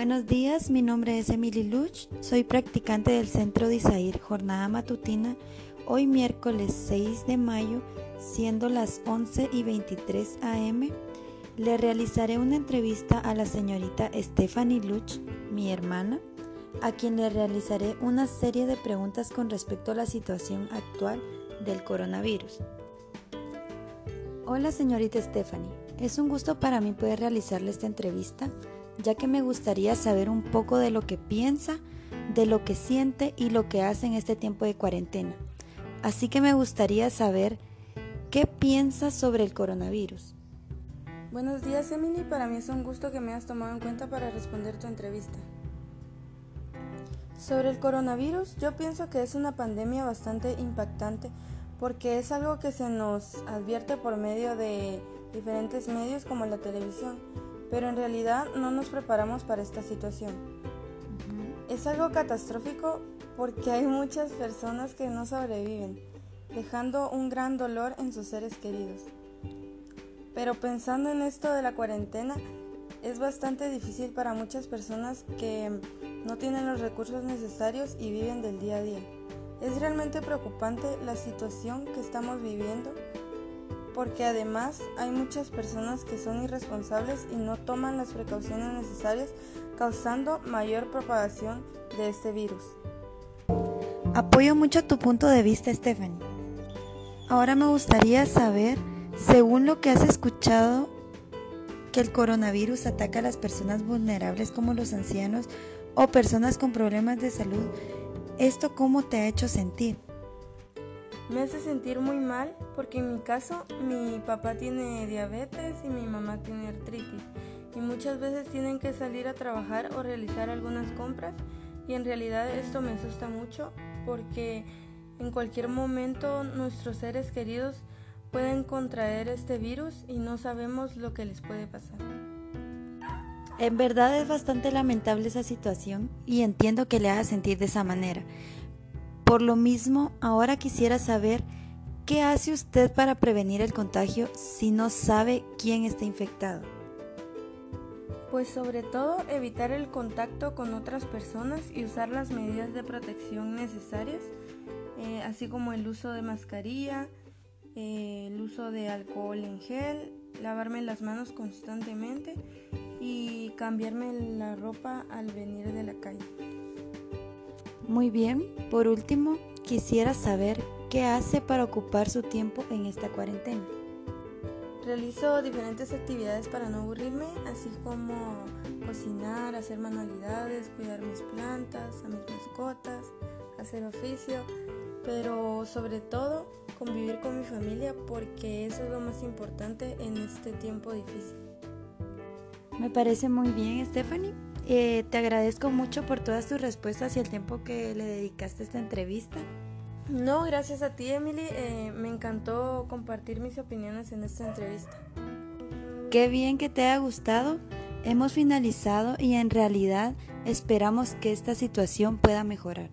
Buenos días, mi nombre es Emily Luch, soy practicante del Centro de Isair Jornada Matutina, hoy miércoles 6 de mayo, siendo las 11 y 23 am, le realizaré una entrevista a la señorita Stephanie Luch, mi hermana, a quien le realizaré una serie de preguntas con respecto a la situación actual del coronavirus. Hola señorita Stephanie, es un gusto para mí poder realizarle esta entrevista ya que me gustaría saber un poco de lo que piensa, de lo que siente y lo que hace en este tiempo de cuarentena. Así que me gustaría saber qué piensa sobre el coronavirus. Buenos días Emily, para mí es un gusto que me hayas tomado en cuenta para responder tu entrevista. Sobre el coronavirus, yo pienso que es una pandemia bastante impactante porque es algo que se nos advierte por medio de diferentes medios como la televisión pero en realidad no nos preparamos para esta situación. Es algo catastrófico porque hay muchas personas que no sobreviven, dejando un gran dolor en sus seres queridos. Pero pensando en esto de la cuarentena, es bastante difícil para muchas personas que no tienen los recursos necesarios y viven del día a día. Es realmente preocupante la situación que estamos viviendo porque además hay muchas personas que son irresponsables y no toman las precauciones necesarias, causando mayor propagación de este virus. Apoyo mucho tu punto de vista, Stephanie. Ahora me gustaría saber, según lo que has escuchado, que el coronavirus ataca a las personas vulnerables como los ancianos o personas con problemas de salud. ¿Esto cómo te ha hecho sentir? Me hace sentir muy mal porque en mi caso mi papá tiene diabetes y mi mamá tiene artritis y muchas veces tienen que salir a trabajar o realizar algunas compras y en realidad esto me asusta mucho porque en cualquier momento nuestros seres queridos pueden contraer este virus y no sabemos lo que les puede pasar. En verdad es bastante lamentable esa situación y entiendo que le haga sentir de esa manera. Por lo mismo, ahora quisiera saber qué hace usted para prevenir el contagio si no sabe quién está infectado. Pues sobre todo evitar el contacto con otras personas y usar las medidas de protección necesarias, eh, así como el uso de mascarilla, eh, el uso de alcohol en gel, lavarme las manos constantemente y cambiarme la ropa al venir de la calle. Muy bien, por último, quisiera saber qué hace para ocupar su tiempo en esta cuarentena. Realizo diferentes actividades para no aburrirme, así como cocinar, hacer manualidades, cuidar mis plantas, a mis mascotas, hacer oficio, pero sobre todo convivir con mi familia porque eso es lo más importante en este tiempo difícil. Me parece muy bien, Stephanie. Eh, te agradezco mucho por todas tus respuestas y el tiempo que le dedicaste a esta entrevista. No, gracias a ti, Emily. Eh, me encantó compartir mis opiniones en esta entrevista. Qué bien que te haya gustado. Hemos finalizado y en realidad esperamos que esta situación pueda mejorar.